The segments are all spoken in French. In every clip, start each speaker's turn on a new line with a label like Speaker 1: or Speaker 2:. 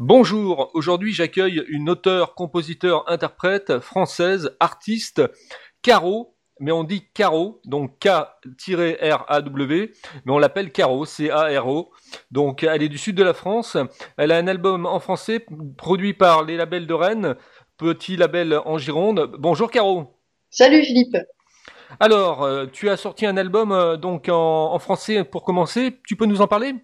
Speaker 1: Bonjour, aujourd'hui j'accueille une auteure, compositeur, interprète française, artiste, Caro, mais on dit Caro, donc K-R-A-W, mais on l'appelle Caro, C-A-R-O. Donc elle est du sud de la France, elle a un album en français produit par les labels de Rennes, petit label en Gironde. Bonjour Caro.
Speaker 2: Salut Philippe.
Speaker 1: Alors, euh, tu as sorti un album euh, donc en, en français pour commencer, tu peux nous en parler?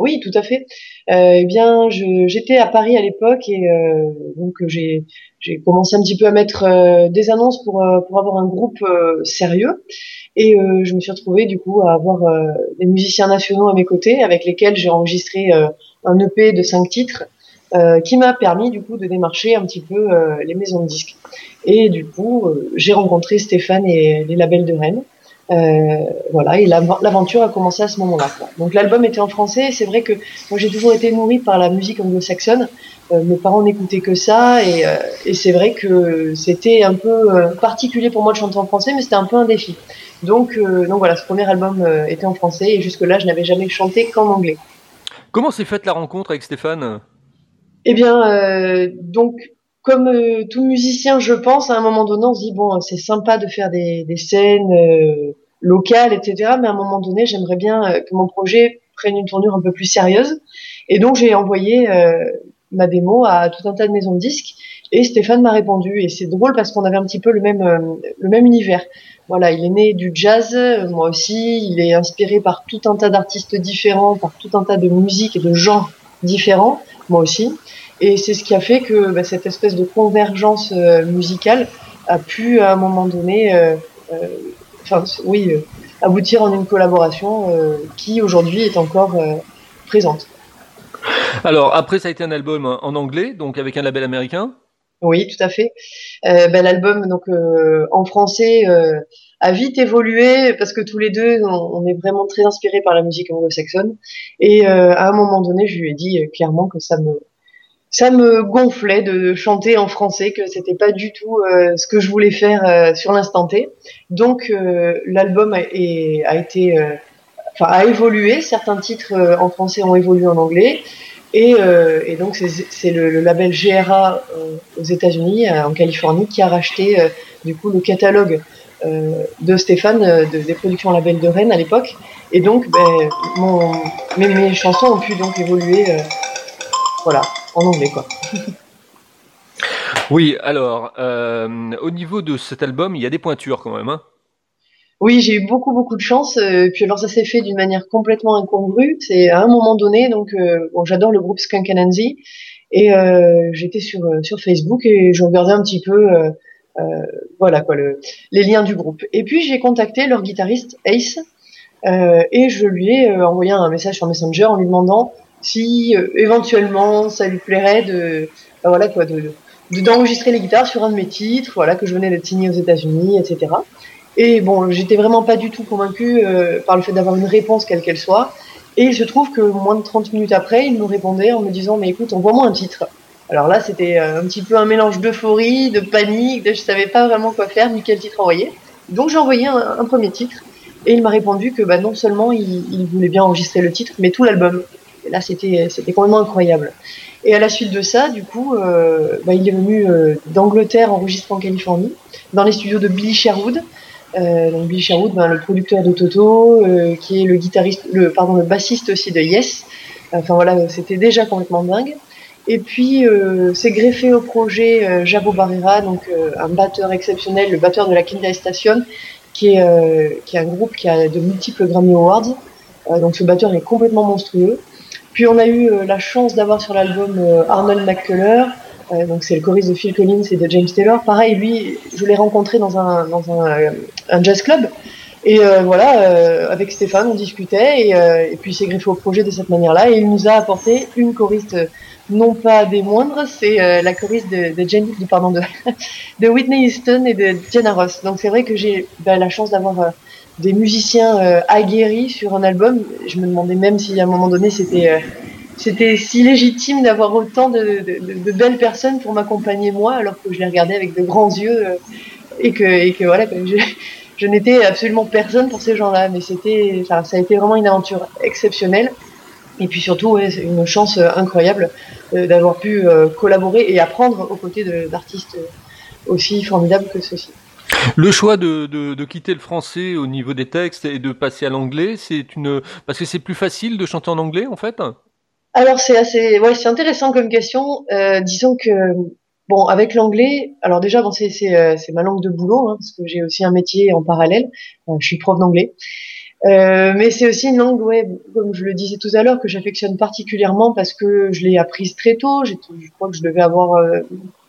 Speaker 2: Oui, tout à fait. Euh, eh bien, j'étais à Paris à l'époque et euh, donc j'ai j'ai commencé un petit peu à mettre euh, des annonces pour euh, pour avoir un groupe euh, sérieux et je me suis retrouvée du coup à avoir des musiciens nationaux à mes côtés avec lesquels j'ai enregistré un EP de cinq titres qui m'a permis du coup de démarcher un petit peu les maisons de disques. Et du coup, j'ai rencontré Stéphane et les labels de Rennes. Euh, voilà, et l'av- l'aventure a commencé à ce moment-là. Donc l'album était en français. et C'est vrai que moi j'ai toujours été nourrie par la musique anglo-saxonne. Euh, mes parents n'écoutaient que ça, et, euh, et c'est vrai que c'était un peu euh, particulier pour moi de chanter en français, mais c'était un peu un défi. Donc, euh, donc voilà, ce premier album euh, était en français, et jusque-là, je n'avais jamais chanté qu'en anglais.
Speaker 1: Comment s'est faite la rencontre avec Stéphane?
Speaker 2: Eh bien, euh, donc, comme euh, tout musicien, je pense, à un moment donné, on se dit, bon, c'est sympa de faire des, des scènes euh, locales, etc. Mais à un moment donné, j'aimerais bien euh, que mon projet prenne une tournure un peu plus sérieuse. Et donc, j'ai envoyé euh, ma démo à tout un tas de maisons de disques. Et Stéphane m'a répondu. Et c'est drôle parce qu'on avait un petit peu le même, euh, le même univers. Voilà, il est né du jazz, moi aussi. Il est inspiré par tout un tas d'artistes différents, par tout un tas de musiques et de genres différents, moi aussi. Et c'est ce qui a fait que bah, cette espèce de convergence musicale a pu à un moment donné, euh, euh, enfin oui, euh, aboutir en une collaboration euh, qui aujourd'hui est encore euh, présente.
Speaker 1: Alors après ça a été un album en anglais, donc avec un label américain.
Speaker 2: Oui, tout à fait. Euh, bah, L'album donc euh, en français euh, a vite évolué parce que tous les deux on, on est vraiment très inspirés par la musique anglo-saxonne. Et à un moment donné, je lui ai dit clairement que ça me ça me gonflait de chanter en français, que c'était pas du tout euh, ce que je voulais faire euh, sur l'instant T. Donc euh, l'album a, a été, euh, enfin a évolué. Certains titres euh, en français ont évolué en anglais, et, euh, et donc c'est le, le label GRA aux États-Unis, en Californie, qui a racheté du coup le catalogue de Stéphane de, des productions label de Rennes à l'époque. Et donc ben, mon, mes, mes chansons ont pu donc évoluer, voilà, en anglais quoi.
Speaker 1: Oui, alors euh, au niveau de cet album, il y a des pointures quand même. Hein
Speaker 2: Oui, j'ai eu beaucoup beaucoup de chance. euh, puis alors ça s'est fait d'une manière complètement incongrue. C'est à un moment donné, donc euh, bon, j'adore le groupe Skunk Anansi et euh, j'étais sur euh, sur Facebook et je regardais un petit peu, euh, euh, voilà quoi, le, les liens du groupe. Et puis j'ai contacté leur guitariste Ace euh, et je lui ai euh, envoyé un message sur Messenger en lui demandant si euh, éventuellement ça lui plairait de, ben voilà quoi, de de- d'enregistrer les guitares sur un de mes titres, voilà que je venais d'être signé aux États-Unis, etc. Et bon, j'étais vraiment pas du tout convaincue euh, par le fait d'avoir une réponse quelle qu'elle soit. Et il se trouve que moins de 30 minutes après, il me répondait en me disant mais écoute, envoie-moi un titre. Alors là, c'était euh, un petit peu un mélange d'euphorie, de panique, de je savais pas vraiment quoi faire ni quel titre envoyer. Donc j'ai envoyé un, un premier titre et il m'a répondu que bah, non seulement il, il voulait bien enregistrer le titre, mais tout l'album. Là, c'était complètement incroyable. Et à la suite de ça, du coup, euh, bah, il est venu euh, d'Angleterre enregistrer en Californie, dans les studios de Billy Sherwood. Euh, donc Billy Sherwood, ben, le producteur de Toto, qui est le guitariste, pardon, le bassiste aussi de Yes. Enfin voilà, c'était déjà complètement dingue. Et puis c'est greffé au projet Jabo Barrera, donc un batteur exceptionnel, le batteur de la Kindle Station, qui est un groupe qui a de multiples Grammy Awards. Donc ce batteur est complètement monstrueux. Puis on a eu euh, la chance d'avoir sur l'album euh, Arnold McCuller, euh, donc c'est le choriste de Phil Collins et de James Taylor. Pareil, lui, je l'ai rencontré dans un dans un, un jazz club. Et euh, voilà, euh, avec Stéphane, on discutait et, euh, et puis il s'est greffé au projet de cette manière-là et il nous a apporté une choriste non pas des moindres, c'est la choriste de, de, pardon, de, de Whitney Houston et de Diana Ross. Donc c'est vrai que j'ai ben, la chance d'avoir des musiciens euh, aguerris sur un album. Je me demandais même si à un moment donné c'était euh, si légitime d'avoir autant de, belles personnes pour m'accompagner moi, alors que je les regardais avec de grands yeux euh, et que voilà, je, n'étais absolument personne pour ces gens-là. Mais c'était, ça a été vraiment une aventure exceptionnelle. Et puis surtout, une chance incroyable d'avoir pu collaborer et apprendre aux côtés d'artistes aussi formidables que ceux-ci.
Speaker 1: Le choix de, de, quitter le français au niveau des textes et de passer à l'anglais, c'est une parce que c'est plus facile de chanter en anglais en fait?
Speaker 2: Alors c'est assez, ouais, c'est intéressant comme question. Euh, disons que bon, avec l'anglais, alors déjà bon, c'est c'est euh, ma langue de boulot hein, parce que j'ai aussi un métier en parallèle. Euh, je suis prof d'anglais. Euh, mais c'est aussi une langue, ouais, comme je le disais tout à l'heure, que j'affectionne particulièrement parce que je l'ai apprise très tôt. Je crois que je devais avoir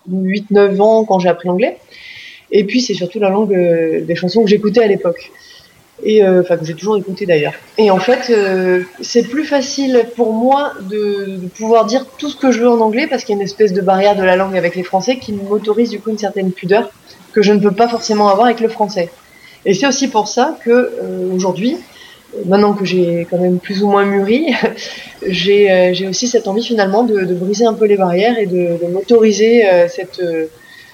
Speaker 2: 8-9 ans quand j'ai appris l'anglais. Et puis c'est surtout la langue euh, des chansons que j'écoutais à l'époque. Et euh, enfin que j'ai toujours écouté d'ailleurs. Et en fait, euh, c'est plus facile pour moi de, pouvoir dire tout ce que je veux en anglais parce qu'il y a une espèce de barrière de la langue avec les Français qui m'autorise du coup une certaine pudeur que je ne peux pas forcément avoir avec le français. Et c'est aussi pour ça que aujourd'hui, maintenant que j'ai quand même plus ou moins mûri, j'ai aussi cette envie finalement de, de, briser un peu les barrières et de, de m'autoriser cette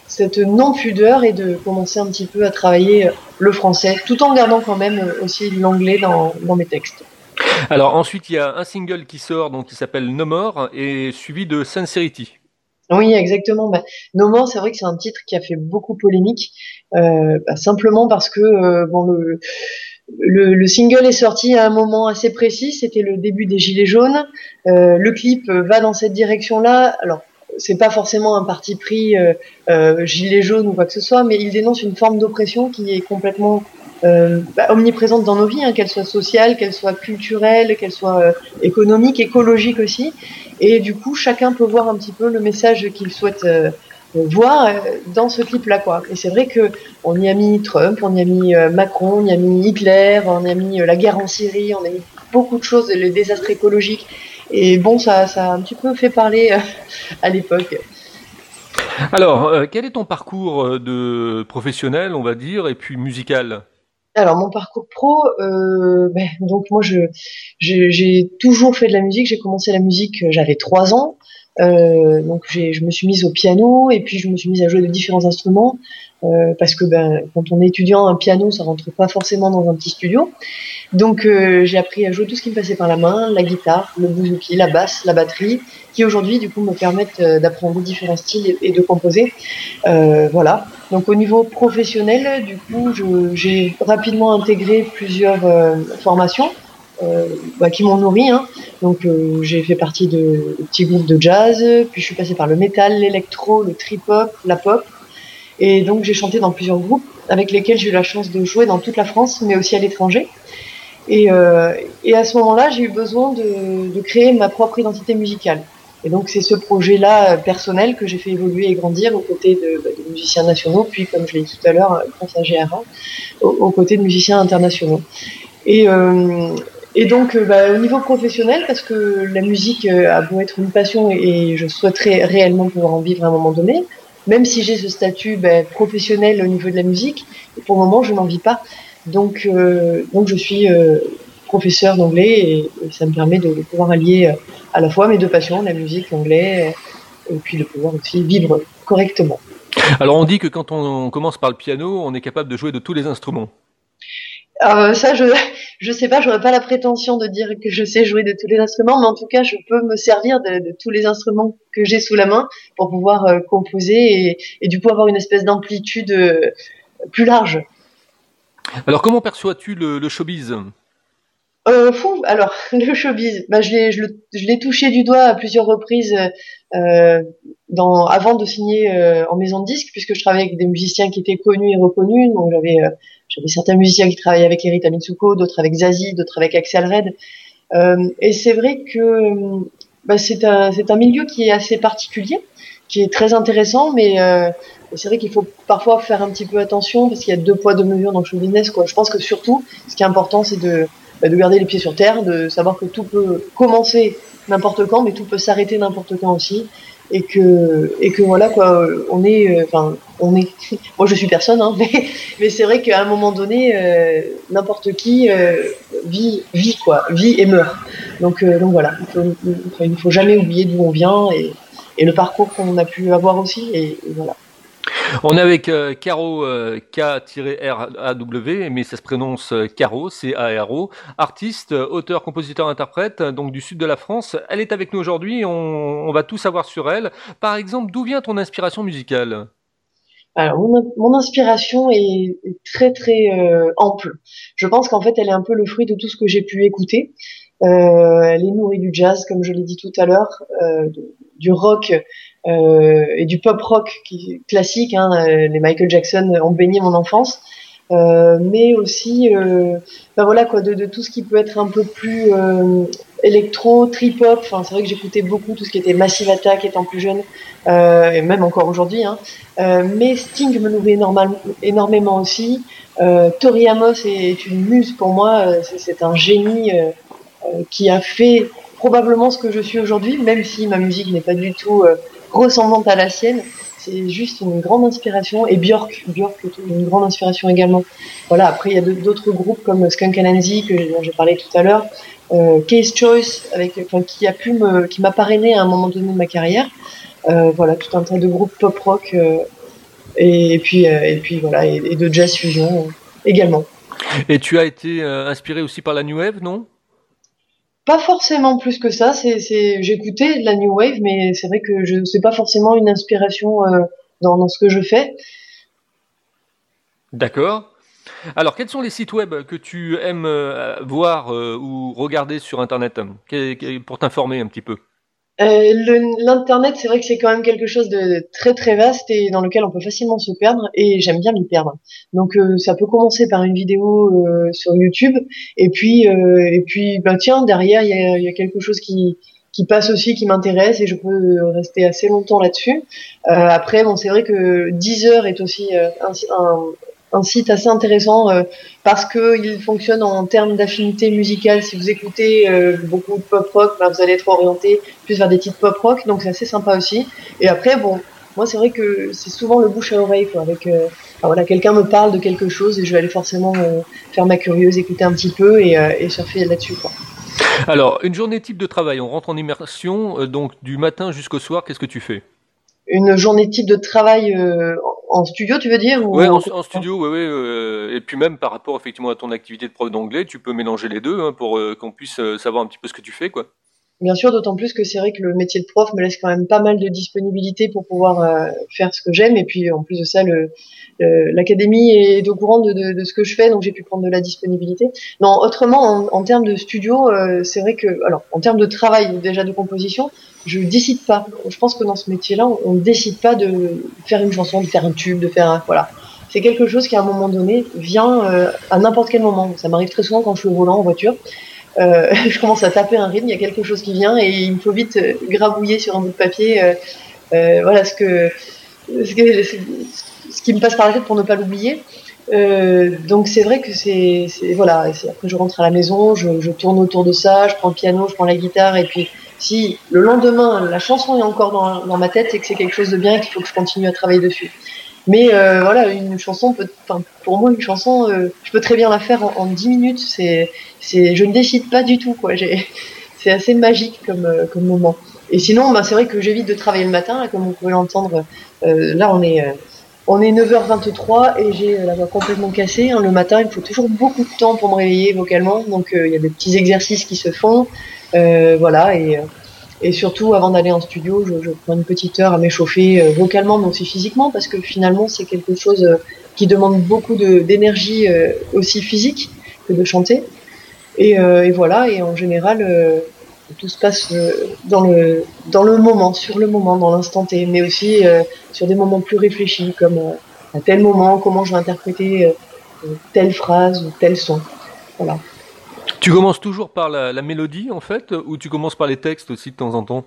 Speaker 2: cette non-pudeur et de commencer un petit peu à travailler le français, tout en gardant quand même aussi l'anglais dans, dans mes textes.
Speaker 1: Alors ensuite, il y a un single qui sort, donc qui s'appelle No More, et suivi de Sincerity.
Speaker 2: Oui, exactement. Bah, no More, c'est vrai que c'est un titre qui a fait beaucoup polémique, euh, bah, simplement parce que euh, bon le, le, le, single est sorti à un moment assez précis, c'était le début des Gilets jaunes. Euh, le clip va dans cette direction-là. Alors c'est pas forcément un parti pris euh, euh, gilet jaune ou quoi que ce soit, mais il dénonce une forme d'oppression qui est complètement euh, bah, omniprésente dans nos vies, hein, qu'elle soit sociale, qu'elle soit culturelle, qu'elle soit économique, écologique aussi. Et du coup, chacun peut voir un petit peu le message qu'il souhaite voir dans ce clip-là, quoi. Et c'est vrai que on y a mis Trump, on y a mis Macron, on y a mis Hitler, on y a mis la guerre en Syrie, on a mis beaucoup de choses, le désastre écologique. Et bon, ça, ça a un petit peu fait parler euh, à l'époque.
Speaker 1: Alors, euh, quel est ton parcours euh, de professionnel, on va dire, et puis musical?
Speaker 2: Alors mon parcours pro, euh, ben, donc moi je j'ai toujours fait de la musique. J'ai commencé la musique, j'avais trois ans, euh, donc je me suis mise au piano et puis je me suis mise à jouer de différents instruments euh, parce que ben, quand on est étudiant, un piano ça rentre pas forcément dans un petit studio. Donc euh, j'ai appris à jouer tout ce qui me passait par la main, la guitare, le bouzouki, la basse, la batterie, qui aujourd'hui du coup me permettent euh, d'apprendre différents styles et, de composer. Euh, voilà. Donc au niveau professionnel, du coup, j'ai rapidement intégré plusieurs formations. Bah, qui m'ont nourri. Hein. Donc j'ai fait partie de, petits groupes de jazz, puis je suis passée par le métal, l'électro, le trip-hop, la pop. Et donc j'ai chanté dans plusieurs groupes avec lesquels j'ai eu la chance de jouer dans toute la France, mais aussi à l'étranger. Et, euh, à ce moment-là, j'ai eu besoin de, créer ma propre identité musicale. Et donc c'est ce projet-là euh, personnel que j'ai fait évoluer et grandir aux côtés de, bah, de musiciens nationaux, puis comme je l'ai dit tout à l'heure, grâce à GRA, aux, côtés de musiciens internationaux. Et, euh, et donc euh, bah, au niveau professionnel, parce que la musique euh, a beau être une passion et je souhaiterais réellement pouvoir en vivre à un moment donné, même si j'ai ce statut bah, professionnel au niveau de la musique, pour le moment je n'en vis pas. Donc, euh, donc je suis euh, professeur d'anglais et, ça me permet de, pouvoir allier euh, à la fois mes deux passions, la musique, l'anglais, et puis de pouvoir aussi vivre correctement.
Speaker 1: Alors on dit que quand on commence par le piano, on est capable de jouer de tous les instruments.
Speaker 2: Euh, ça, je je sais pas, j'aurais pas la prétention de dire que je sais jouer de tous les instruments, mais en tout cas, je peux me servir de, de tous les instruments que j'ai sous la main pour pouvoir euh, composer et, et, du coup avoir une espèce d'amplitude euh, plus large.
Speaker 1: Alors, comment perçois-tu le, le, showbiz?
Speaker 2: Fou, alors le showbiz, bah, je l'ai je, je l'ai touché du doigt à plusieurs reprises dans, avant de signer en maison de disque, puisque je travaillais avec des musiciens qui étaient connus et reconnus. Donc j'avais j'avais certains musiciens qui travaillaient avec Erita Mitsuko, d'autres avec Zazie, d'autres avec Axel Red. Euh, et c'est vrai que bah, c'est un un milieu qui est assez particulier, qui est très intéressant, mais euh, c'est vrai qu'il faut parfois faire un petit peu attention parce qu'il y a deux poids deux mesures dans le show business. Je pense que surtout, ce qui est important, c'est de, bah, de garder les pieds sur terre, de savoir que tout peut commencer n'importe quand, mais tout peut s'arrêter n'importe quand aussi, et que et que voilà quoi, on est, euh, enfin, on est. Moi, je suis personne, hein, mais mais c'est vrai qu'à un moment donné, euh, n'importe qui euh, vit vit quoi, vit et meurt. Donc euh, donc voilà, il faut, il faut jamais oublier d'où on vient et et le parcours qu'on a pu avoir aussi, et voilà.
Speaker 1: On est avec euh, Caro euh, K-R-A-W, mais ça se prononce euh, Caro, C-A-R-O, artiste, auteur, compositeur, interprète, donc du sud de la France. Elle est avec nous aujourd'hui, on, va tout savoir sur elle. Par exemple, d'où vient ton inspiration musicale?
Speaker 2: Alors, mon, inspiration est, très très ample. Je pense qu'en fait, elle est un peu le fruit de tout ce que j'ai pu écouter. Elle est nourrie du jazz, comme je l'ai dit tout à l'heure, du rock et du pop rock classique. Hein, euh, les Michael Jackson ont baigné mon enfance. Euh, mais aussi ben voilà quoi de, tout ce qui peut être un peu plus électro, trip hop. Enfin, c'est vrai que j'écoutais beaucoup tout ce qui était Massive Attack étant plus jeune, euh, et même encore aujourd'hui. Hein. Euh, mais Sting me nourrit énormément aussi. Euh, Tori Amos est, une muse pour moi. C'est un génie qui a fait probablement ce que je suis aujourd'hui, même si ma musique n'est pas du tout ressemblante à la sienne c'est juste une grande inspiration. Et Björk, Björk est une grande inspiration également. Voilà. Après, il y a d'autres groupes comme Skunk Anansi que dont j'ai parlé tout à l'heure, euh, Case Choice, avec, qui a pu me, qui m'a parrainé à un moment donné de ma carrière. Euh, voilà, tout un tas de groupes pop rock euh, et, puis et puis voilà et, de jazz fusion également.
Speaker 1: Et tu as été inspiré aussi par la new wave, non?
Speaker 2: Pas forcément plus que ça. C'est, j'écoutais la new wave, mais c'est vrai que je c'est pas forcément une inspiration euh, dans, dans, ce que je fais.
Speaker 1: D'accord. Alors, quels sont les sites web que tu aimes euh, voir euh, ou regarder sur Internet? Pour t'informer un petit peu
Speaker 2: euh, L'internet, c'est vrai que c'est quand même quelque chose de très très vaste et dans lequel on peut facilement se perdre et j'aime bien m'y perdre. Donc euh, ça peut commencer par une vidéo euh, sur YouTube et puis euh, et puis ben tiens derrière il y a, y a, quelque chose qui qui passe aussi qui m'intéresse et je peux rester assez longtemps là-dessus. après bon c'est vrai que Deezer est aussi un, un, un site assez intéressant euh, parce que il fonctionne en termes d'affinité musicale. Si vous écoutez euh, beaucoup de pop rock, ben, vous allez être orienté plus vers des titres pop rock, donc c'est assez sympa aussi. Et après, bon, moi c'est vrai que c'est souvent le bouche à oreille, quoi. Avec, euh, voilà, quelqu'un me parle de quelque chose et je vais aller forcément faire ma curieuse, écouter un petit peu et, et surfer là-dessus, quoi.
Speaker 1: Alors, une journée type de travail, on rentre en immersion, donc du matin jusqu'au soir, qu'est-ce que tu fais?
Speaker 2: Une journée type de travail en studio, tu veux dire
Speaker 1: ou... Oui, en, studio, oui, oui. Euh, et puis même par rapport effectivement à ton activité de prof d'anglais, tu peux mélanger les deux hein, pour euh, qu'on puisse euh, savoir un petit peu ce que tu fais, quoi.
Speaker 2: Bien sûr, d'autant plus que c'est vrai que le métier de prof me laisse quand même pas mal de disponibilité pour pouvoir faire ce que j'aime. Et puis en plus de ça, l'académie est au courant de, de, de, ce que je fais, donc j'ai pu prendre de la disponibilité. Non, autrement, en, en termes de studio, c'est vrai que, alors en termes de travail déjà de composition, je décide pas. Je pense que dans ce métier-là, on ne décide pas de faire une chanson, de faire un tube, de faire un, voilà. C'est quelque chose qui à un moment donné vient euh, à n'importe quel moment. Ça m'arrive très souvent quand je suis au volant en voiture. Euh, je commence à taper un rythme, il y a quelque chose qui vient et il me faut vite euh, grabouiller sur un bout de papier. Euh, voilà ce que, ce qui me passe par la tête pour ne pas l'oublier. donc c'est vrai que c'est voilà. Après je rentre à la maison, je, je tourne autour de ça, je prends le piano, je prends la guitare et puis si le lendemain la chanson est encore dans, dans ma tête, c'est que c'est quelque chose de bien et qu'il faut que je continue à travailler dessus. Mais euh, voilà, une chanson peut, pour moi une chanson, euh, je peux très bien la faire en, en 10 minutes. C'est, c'est, je ne décide pas du tout quoi. C'est assez magique comme, euh, comme moment. Et sinon, bah, c'est vrai que j'évite de travailler le matin, comme vous pouvez l'entendre. Là, on est, on est 9h23 et j'ai la voix complètement cassée. Hein. Le matin, il faut toujours beaucoup de temps pour me réveiller vocalement, donc il y a des petits exercices qui se font. Voilà, et, et surtout, avant d'aller en studio, je, je, prends une petite heure à m'échauffer euh, vocalement, mais aussi physiquement, parce que finalement, c'est quelque chose euh, qui demande beaucoup d'énergie aussi physique que de chanter. Et, et, voilà, et en général, tout se passe dans le, dans le moment, sur le moment, dans l'instant T, mais aussi sur des moments plus réfléchis, comme à tel moment, comment je vais interpréter telle phrase ou tel son. Voilà.
Speaker 1: Tu commences toujours par la, mélodie en fait, ou tu commences par les textes aussi de temps en temps?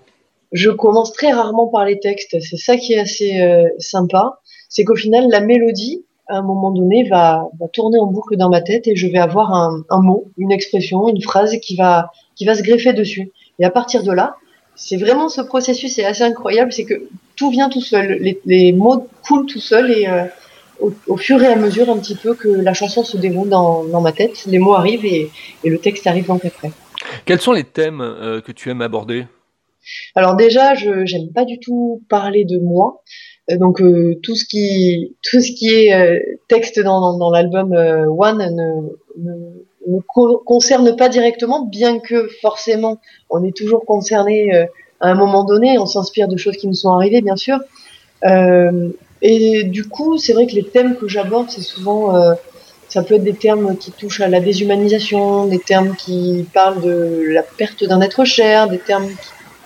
Speaker 2: Je commence très rarement par les textes. C'est ça qui est assez euh, sympa, c'est qu'au final la mélodie, à un moment donné, va, tourner en boucle dans ma tête et je vais avoir un, mot, une expression, une phrase qui va qui va se greffer dessus. Et à partir de là, c'est vraiment ce processus, c'est assez incroyable, c'est que tout vient tout seul, les, mots coulent tout seul et euh, au, fur et à mesure un petit peu que la chanson se déroule dans, dans ma tête, les mots arrivent et, et, le texte arrive donc après.
Speaker 1: Quels sont les thèmes euh, que tu aimes aborder?
Speaker 2: Alors déjà, je j'aime pas du tout parler de moi. donc tout ce qui tout ce qui est texte dans, dans, l'album One ne, ne, ne, concerne pas directement, bien que forcément on est toujours concerné à un moment donné, on s'inspire de choses qui nous sont arrivées bien sûr. Et du coup, c'est vrai que les thèmes que j'aborde, c'est souvent ça peut être des termes qui touchent à la déshumanisation, des termes qui parlent de la perte d'un être cher, des termes,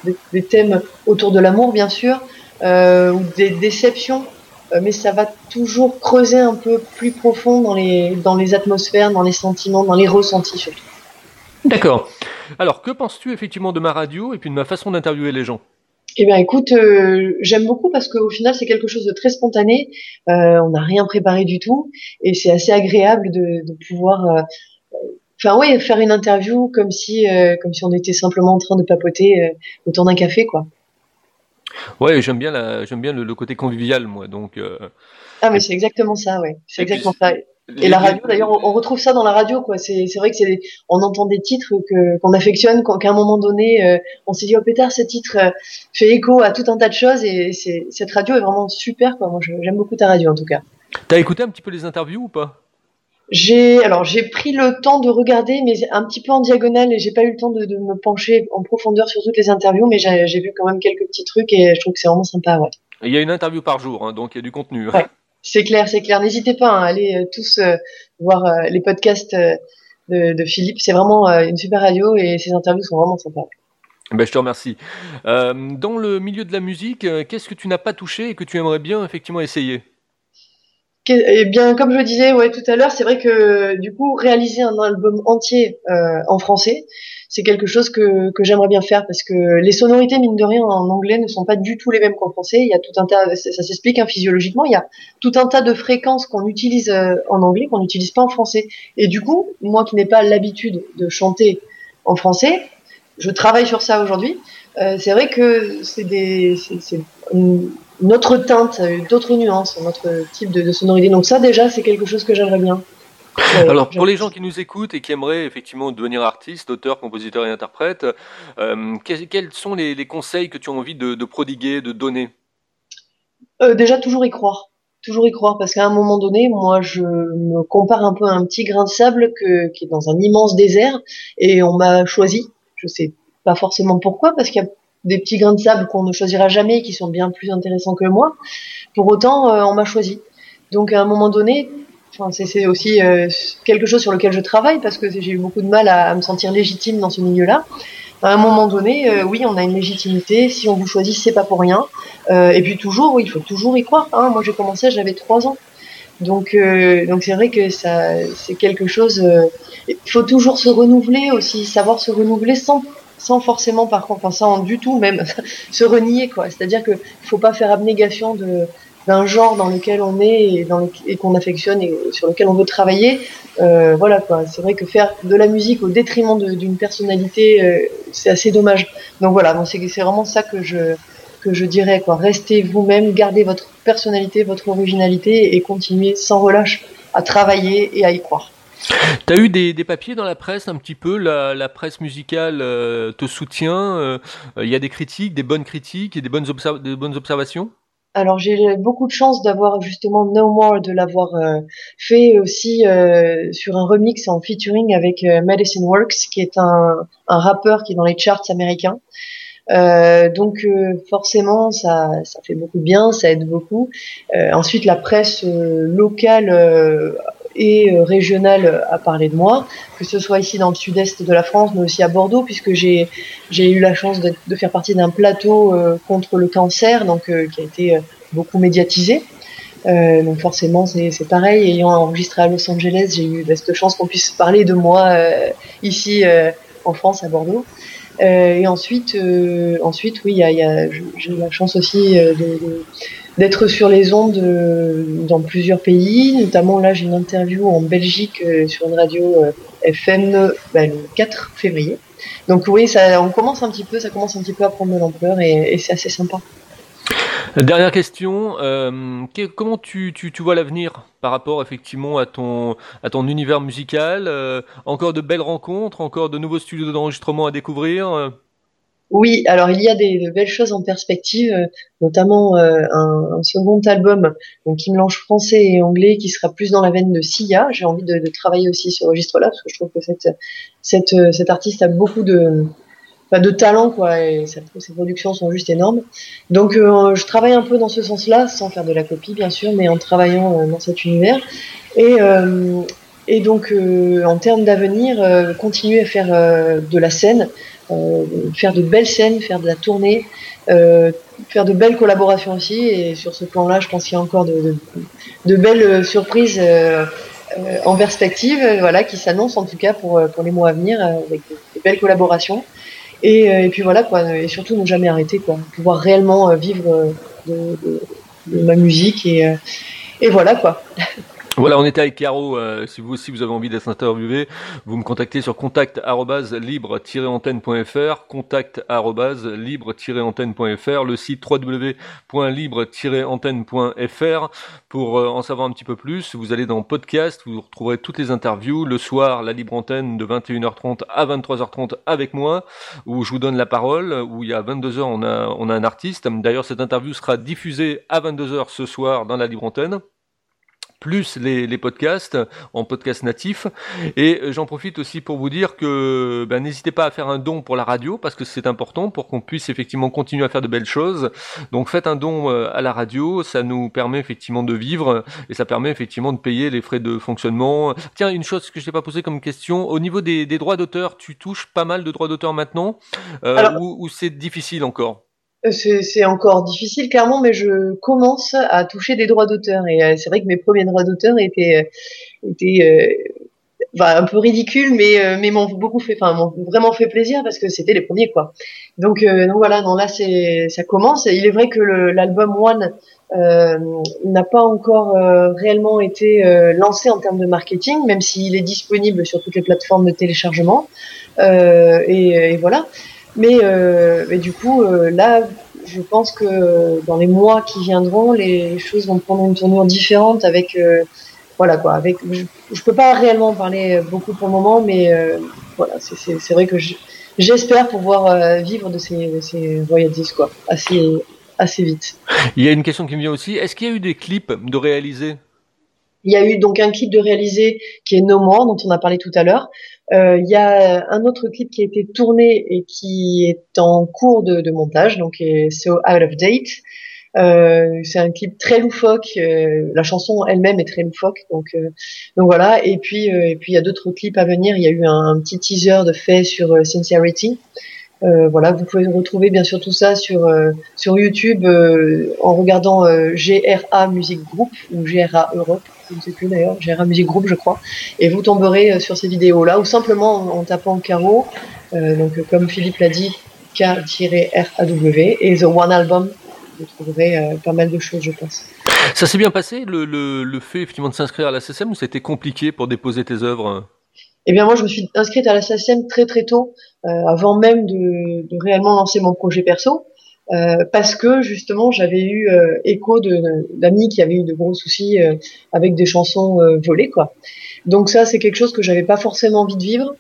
Speaker 2: des, thèmes autour de l'amour bien sûr, euh, ou des déceptions. Euh, mais ça va toujours creuser un peu plus profond dans les dans les atmosphères, dans les sentiments, dans les ressentis surtout.
Speaker 1: D'accord. Alors, que penses-tu effectivement de ma radio et puis de ma façon d'interviewer les gens?
Speaker 2: Eh bien, écoute, euh, j'aime beaucoup parce qu'au final, c'est quelque chose de très spontané. Euh, on n'a rien préparé du tout et c'est assez agréable de, de pouvoir, euh, enfin oui, faire une interview comme si, comme si on était simplement en train de papoter autour d'un café, quoi.
Speaker 1: Ouais, j'aime bien la, j'aime bien le, côté convivial, moi. Donc.
Speaker 2: Ah, mais c'est exactement ça, ouais. C'est exactement ça. Et la radio, d'ailleurs, on, retrouve ça dans la radio, quoi. C'est, vrai que c'est, on entend des titres que, qu'on affectionne, qu'à un moment donné, euh, on s'est dit, oh pétard, ce titre euh, fait écho à tout un tas de choses, et c'est, cette radio est vraiment super, quoi. Moi, j'aime beaucoup ta radio, en tout cas.
Speaker 1: T'as écouté un petit peu les interviews ou pas?
Speaker 2: J'ai, alors, j'ai pris le temps de regarder, mais un petit peu en diagonale, et j'ai pas eu le temps de, de, me pencher en profondeur sur toutes les interviews, mais j'ai, j'ai vu quand même quelques petits trucs, et je trouve que c'est vraiment sympa, ouais.
Speaker 1: Il y a une interview par jour, hein, donc il y a du contenu.
Speaker 2: Ouais. C'est clair, c'est clair. N'hésitez pas à aller euh, tous euh, voir euh, les podcasts de, Philippe. C'est vraiment une super radio et ses interviews sont vraiment sympas.
Speaker 1: Ben, je te remercie. dans le milieu de la musique, qu'est-ce que tu n'as pas touché et que tu aimerais bien effectivement essayer?
Speaker 2: Eh bien, comme je disais ouais, tout à l'heure, c'est vrai que du coup, réaliser un album entier en français, c'est quelque chose que, que j'aimerais bien faire parce que les sonorités, mine de rien, en anglais ne sont pas du tout les mêmes qu'en français. Il y a tout un tas, ça, s'explique hein, physiologiquement, il y a tout un tas de fréquences qu'on utilise euh, en anglais qu'on n'utilise pas en français. Et du coup, moi qui n'ai pas l'habitude de chanter en français, je travaille sur ça aujourd'hui. Euh, c'est vrai que c'est des, c'est une, autre teinte, d'autres nuances, notre type de, de sonorité. Donc ça, déjà, c'est quelque chose que j'aimerais bien.
Speaker 1: Alors pour les gens qui nous écoutent et qui aimeraient effectivement devenir artiste, auteur, compositeur et interprète, euh, quels sont les, conseils que tu as envie de, prodiguer, de donner?
Speaker 2: Euh, Déjà toujours y croire, toujours y croire, parce qu'à un moment donné, moi je me compare un peu à un petit grain de sable qui est dans un immense désert et on m'a choisi. Je sais pas forcément pourquoi, parce qu'il y a des petits grains de sable qu'on ne choisira jamais, qui sont bien plus intéressants que moi. Pour autant, euh, on m'a choisi. Donc à un moment donné, c'est aussi euh, quelque chose sur lequel je travaille parce que j'ai eu beaucoup de mal à, me sentir légitime dans ce milieu-là. À un moment donné, euh, oui, on a une légitimité. Si on vous choisit, c'est pas pour rien. Et puis toujours, oui, il faut toujours y croire. Hein. Moi, j'ai commencé, j'avais trois ans. Donc, donc c'est vrai que ça, c'est quelque chose. Il faut toujours se renouveler aussi, savoir se renouveler sans sans forcément par contre, enfin sans du tout même se renier quoi. C'est-à-dire que faut pas faire abnégation de d'un genre dans lequel on est et, qu'on affectionne et sur lequel on veut travailler. Euh, voilà quoi. C'est vrai que faire de la musique au détriment d'une personnalité, euh, c'est assez dommage. Donc voilà, bon, c'est vraiment ça que je que je dirais quoi. Restez vous-même, gardez votre personnalité, votre originalité et continuez sans relâche à travailler et à y croire.
Speaker 1: T'as eu des, papiers dans la presse un petit peu, la, presse musicale euh, te soutient, euh, il y a des critiques, des bonnes critiques et des bonnes, observations?
Speaker 2: Alors j'ai beaucoup de chance d'avoir justement No More, de l'avoir euh, fait aussi sur un remix en featuring avec Medicine Works, qui est un, rappeur qui est dans les charts américains. donc forcément ça, ça fait beaucoup de bien, ça aide beaucoup. ensuite la presse locale et régionale a parlé de moi, que ce soit ici dans le sud-est de la France, mais aussi à Bordeaux, puisque j'ai eu la chance de, de faire partie d'un plateau contre le cancer, donc qui a été beaucoup médiatisé. Euh, donc forcément, c'est pareil. Ayant enregistré à Los Angeles, j'ai eu cette chance qu'on puisse parler de moi euh, ici euh, en France, à Bordeaux. et ensuite, ensuite, oui, j'ai eu la chance aussi d'être sur les ondes dans plusieurs pays. Notamment là, j'ai une interview en Belgique sur une radio FM bah, le 4 février. Donc oui, ça, on commence un petit peu, ça commence un petit peu à prendre de l'ampleur et c'est assez sympa.
Speaker 1: Dernière question, euh, comment tu, tu, vois l'avenir par rapport effectivement à ton, à ton univers musical euh, Encore de belles rencontres, encore de nouveaux studios d'enregistrement à découvrir
Speaker 2: Oui, alors il y a des belles choses en perspective, euh, notamment euh, un, second album donc qui mélange français et anglais, qui sera plus dans la veine de Sia. J'ai envie de, travailler aussi ce registre-là parce que je trouve que cette, cette, euh, artiste a beaucoup de, de talent quoi, et ses productions sont juste énormes. Donc je travaille un peu dans ce sens-là, sans faire de la copie bien sûr, mais en travaillant dans cet univers. Et, et donc en termes d'avenir, continuer à faire de la scène. Euh, faire de belles scènes, faire de la tournée, euh, faire de belles collaborations aussi. Et sur ce plan-là, je pense qu'il y a encore de, belles surprises euh, en perspective, voilà, qui s'annoncent en tout cas pour, les mois à venir avec de, belles collaborations. Et, puis voilà quoi, et surtout ne jamais arrêter quoi, pouvoir réellement vivre de, ma musique et voilà quoi.
Speaker 1: Voilà, on était avec Caro. Euh, si vous aussi vous avez envie d'être interviewé, vous me contactez sur contact libre-antenne.fr, contact libre-antenne.fr, le site www.libre-antenne.fr pour euh, en savoir un petit peu plus. Vous allez dans podcast, vous retrouverez toutes les interviews. Le soir, la libre antenne de 21h30 à 23h30 avec moi, où je vous donne la parole. Où il y a 22h, on a on a un artiste. D'ailleurs, cette interview sera diffusée à 22h ce soir dans la libre antenne plus les, les, podcasts en podcast natif. Et j'en profite aussi pour vous dire que ben, n'hésitez pas à faire un don pour la radio parce que c'est important pour qu'on puisse effectivement continuer à faire de belles choses. Donc faites un don euh, à la radio, ça nous permet effectivement de vivre et ça permet effectivement de payer les frais de fonctionnement. Tiens, une chose que je t'ai pas posée comme question, au niveau des, des droits d'auteur, tu touches pas mal de droits d'auteur maintenant euh, ou, ou c'est difficile encore?
Speaker 2: C'est encore difficile clairement, mais je commence à toucher des droits d'auteur. Et euh, c'est vrai que mes premiers droits d'auteur étaient, euh, euh, un peu ridicules, mais, m'ont beaucoup fait, enfin vraiment fait plaisir parce que c'était les premiers quoi. Donc, donc voilà, non là ça commence. Il est vrai que l'album One n'a pas encore réellement été lancé en termes de marketing, même s'il est disponible sur toutes les plateformes de téléchargement. Et, voilà. Mais, euh, mais du coup, euh, là, je pense que dans les mois qui viendront, les choses vont prendre une tournure différente avec, euh, voilà quoi, avec, je, je, peux pas réellement parler beaucoup pour le moment, mais euh, voilà, c'est vrai que j'espère pouvoir vivre de ces, de ces royalties quoi, assez, assez vite.
Speaker 1: Il y a une question qui me vient aussi. Est-ce qu'il y a eu des clips de réaliser?
Speaker 2: Il y a eu donc un clip de réaliser qui est No More, dont on a parlé tout à l'heure. Euh, il y a un autre clip qui a été tourné et qui est en cours de, de montage, donc So Out of Date. Euh, c'est un clip très loufoque. Euh, la chanson elle-même est très loufoque, donc euh, donc voilà. Et puis euh, et puis il y a d'autres clips à venir. Il y a eu un, petit teaser de fait sur Sincerity. voilà, vous pouvez retrouver bien sûr tout ça sur sur YouTube en regardant GRA Music Group ou GRA Europe je ne sais plus d'ailleurs, j'ai un musique groupe je crois, et vous tomberez euh, sur ces vidéos-là, ou simplement en, tapant Caro, euh, donc euh, comme Philippe l'a dit, K-R-A-W, et The One Album, vous trouverez pas mal de choses je pense.
Speaker 1: Ça s'est bien passé, le, le, le fait effectivement de s'inscrire à la SSM, ou c'était compliqué pour déposer tes œuvres?
Speaker 2: Eh bien, moi, je me suis inscrite à la SSM très très tôt, avant même de, de, réellement lancer mon projet perso. Euh, parce que justement j'avais eu euh, écho d'amis qui avaient eu de gros soucis euh, avec des chansons volées quoi. Donc ça c'est quelque chose que j'avais pas forcément envie de vivre.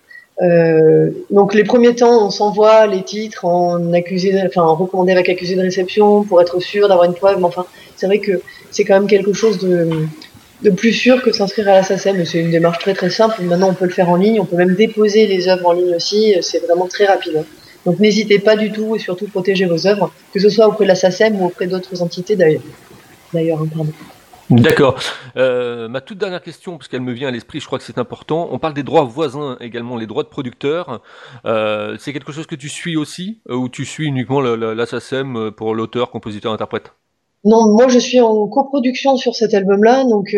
Speaker 2: donc les premiers temps on s'envoie les titres en accusé, enfin en recommandé avec accusé de réception pour être sûr d'avoir une preuve. Mais enfin c'est vrai que c'est quand même quelque chose de de plus sûr que s'inscrire à la SACEM. C'est une démarche très très simple. Maintenant on peut le faire en ligne, on peut même déposer les œuvres en ligne aussi. C'est vraiment très rapide. Hein. Donc n'hésitez pas du tout et surtout protéger vos œuvres, que ce soit auprès de la SACEM ou auprès d'autres entités d'ailleurs. D'ailleurs, hein, pardon.
Speaker 1: D'accord. Euh, ma toute dernière question, parce qu'elle me vient à l'esprit, je crois que c'est important. On parle des droits voisins également, les droits de producteur. Euh, c'est quelque chose que tu suis aussi, euh, ou tu suis uniquement la, la SACEM pour l'auteur, compositeur, interprète?
Speaker 2: Non, moi je suis en coproduction sur cet album-là, donc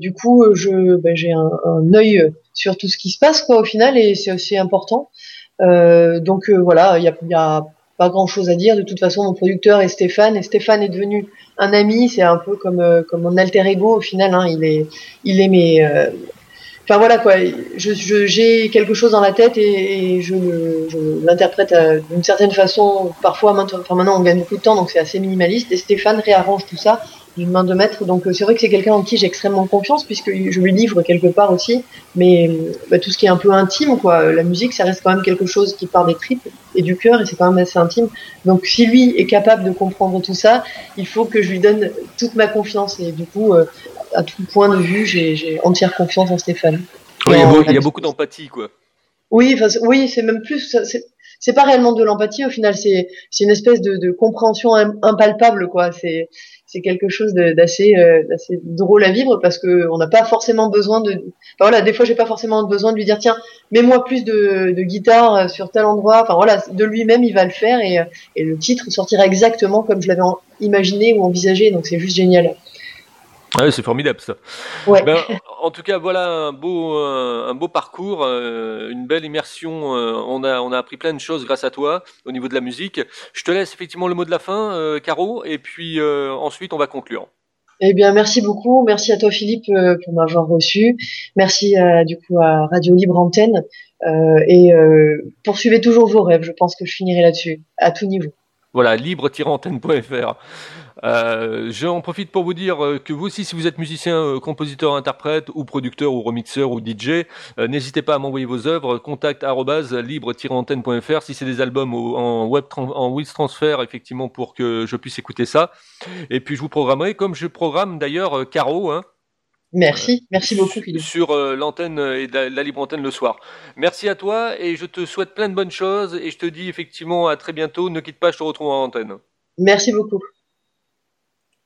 Speaker 2: du coup je ben, j'ai un, un œil sur tout ce qui se passe quoi au final et c'est aussi important. Euh, donc euh, voilà, il y a, y a, pas grand chose à dire. De toute façon, mon producteur est Stéphane et Stéphane est devenu un ami. C'est un peu comme euh, comme mon alter ego au final. Hein. Il est il est mes enfin voilà quoi, je, j'ai quelque chose dans la tête et, je, je l'interprète d'une certaine façon. Parfois, maintenant, enfin maintenant on gagne beaucoup de temps, donc c'est assez minimaliste. Et Stéphane réarrange tout ça d'une main de maître. Donc euh, c'est vrai que c'est quelqu'un en qui j'ai extrêmement confiance puisque je lui livre quelque part aussi. Mais bah, tout ce qui est un peu intime, quoi, la musique, ça reste quand même quelque chose qui part des tripes et du cœur et c'est quand même assez intime. Donc si lui est capable de comprendre tout ça, il faut que je lui donne toute ma confiance et du coup, euh, à tout point de vue, j'ai entière confiance en Stéphane.
Speaker 1: il y a beaucoup d'empathie, quoi.
Speaker 2: Oui, oui, c'est même plus c'est pas réellement de l'empathie au final, c'est une espèce de, de compréhension impalpable quoi. C'est c'est quelque chose d'assez euh, d'assez drôle à vivre parce que on n'a pas forcément besoin de enfin, voilà des fois j'ai pas forcément besoin de lui dire tiens mets-moi plus de, de guitare sur tel endroit enfin voilà de lui-même il va le faire et, et le titre sortira exactement comme je l'avais imaginé ou envisagé donc c'est juste génial.
Speaker 1: Ah c'est formidable ça. Ouais. Ben, en tout cas, voilà un beau, un beau parcours, euh, une belle immersion. Euh, on a, on a appris plein de choses grâce à toi au niveau de la musique. Je te laisse effectivement le mot de la fin, euh, Caro, et puis ensuite on va conclure.
Speaker 2: Eh bien, merci beaucoup. Merci à toi, Philippe, pour m'avoir reçu. Merci du coup à Radio Libre Antenne. et poursuivez toujours vos rêves. Je pense que je finirai là-dessus, à tout niveau.
Speaker 1: Voilà, libre-antenne.fr. Euh, J'en profite pour vous dire euh, que vous aussi, si vous êtes musicien, euh, compositeur, interprète, ou producteur, ou remixeur, ou DJ, euh, n'hésitez pas à m'envoyer vos œuvres. Contact libre-antenne.fr si c'est des albums en web en Wiz Transfer, effectivement, pour que je puisse écouter ça. Et puis je vous programmerai, comme je programme d'ailleurs Caro, hein,
Speaker 2: Merci, merci beaucoup Philippe.
Speaker 1: Sur l'antenne et la, libre antenne le soir. Merci à toi et je te souhaite plein de bonnes choses et je te dis effectivement à très bientôt. Ne quitte pas, je te retrouve en antenne.
Speaker 2: Merci beaucoup.